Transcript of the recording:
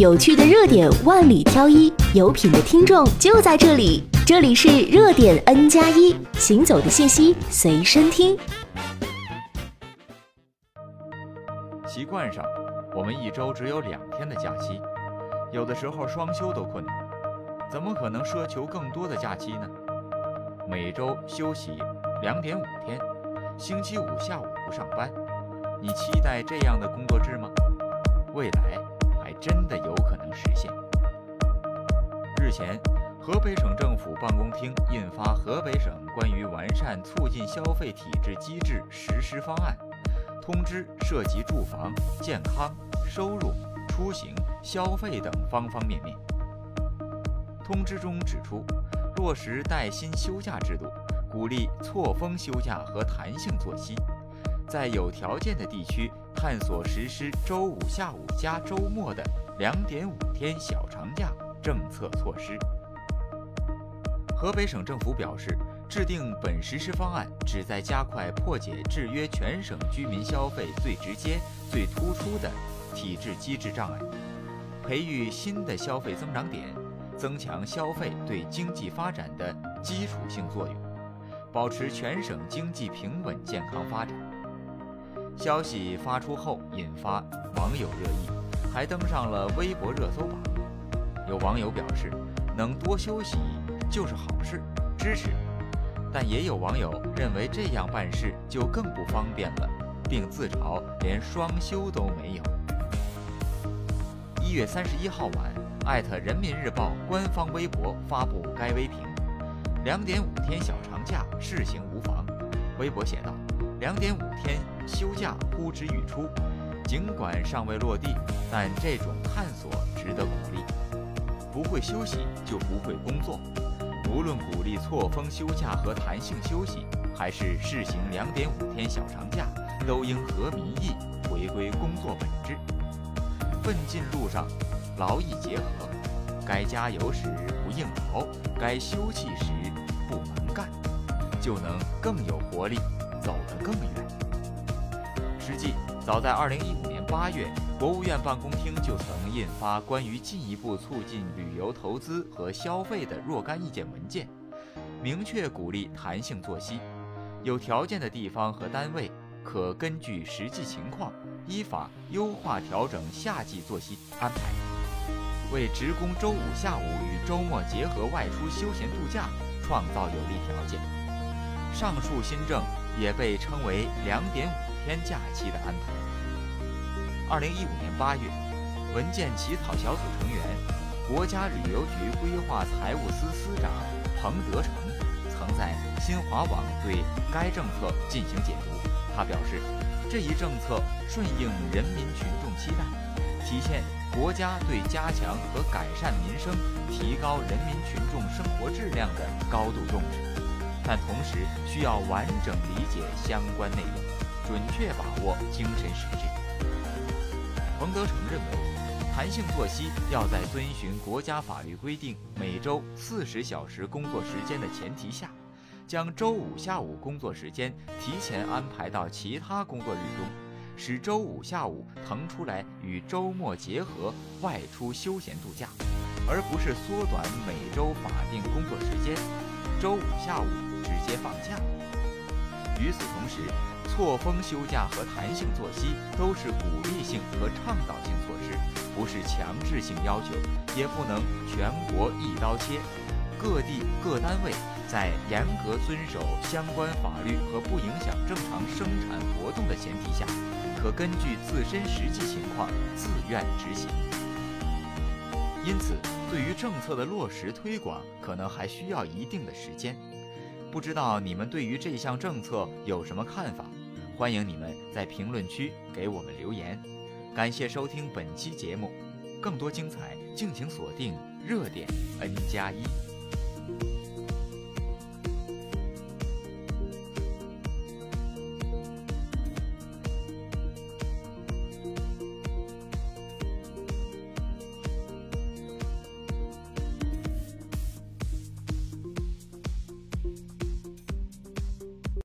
有趣的热点万里挑一，有品的听众就在这里。这里是热点 N 加一，行走的信息随身听。习惯上，我们一周只有两天的假期，有的时候双休都困难，怎么可能奢求更多的假期呢？每周休息两点五天，星期五下午不上班，你期待这样的工作制吗？未来真的有可能实现。日前，河北省政府办公厅印发《河北省关于完善促进消费体制机制实施方案》，通知涉及住房、健康、收入、出行、消费等方方面面。通知中指出，落实带薪休假制度，鼓励错峰休假和弹性作息。在有条件的地区，探索实施周五下午加周末的两点五天小长假政策措施。河北省政府表示，制定本实施方案，旨在加快破解制约全省居民消费最直接、最突出的体制机制障碍，培育新的消费增长点，增强消费对经济发展的基础性作用，保持全省经济平稳健康发展。消息发出后，引发网友热议，还登上了微博热搜榜。有网友表示，能多休息就是好事，支持。但也有网友认为这样办事就更不方便了，并自嘲连双休都没有。一月三十一号晚，艾特人民日报官方微博发布该微评：两点五天小长假试行无妨。微博写道。两点五天休假呼之欲出，尽管尚未落地，但这种探索值得鼓励。不会休息就不会工作。无论鼓励错峰休假和弹性休息，还是试行两点五天小长假，都应合民意，回归工作本质。奋进路上，劳逸结合。该加油时不硬熬，该休憩时不，就能更有活力。走得更远。实际早在2015年8月，国务院办公厅就曾印发关于进一步促进旅游投资和消费的若干意见文件，明确鼓励弹性作息，有条件的地方和单位可根据实际情况，依法优化调整夏季作息安排，为职工周五下午与周末结合外出休闲度假创造有利条件。上述新政。也被称为“两点五天假期”的安排。二零一五年八月，文件起草小组成员、国家旅游局规划财务司司长彭德成曾在新华网对该政策进行解读。他表示，这一政策顺应人民群众期待，体现国家对加强和改善民生、提高人民群众生活质量的高度重视。但同时需要完整理解相关内容，准确把握精神实质。彭德成认为，弹性作息要在遵循国家法律规定每周四十小时工作时间的前提下，将周五下午工作时间提前安排到其他工作日中，使周五下午腾出来与周末结合外出休闲度假，而不是缩短每周法定工作时间，周五下午。直接放假。与此同时，错峰休假和弹性作息都是鼓励性和倡导性措施，不是强制性要求，也不能全国一刀切。各地各单位在严格遵守相关法律和不影响正常生产活动的前提下，可根据自身实际情况自愿执行。因此，对于政策的落实推广，可能还需要一定的时间。不知道你们对于这项政策有什么看法？欢迎你们在评论区给我们留言。感谢收听本期节目，更多精彩敬请锁定热点 N 加一。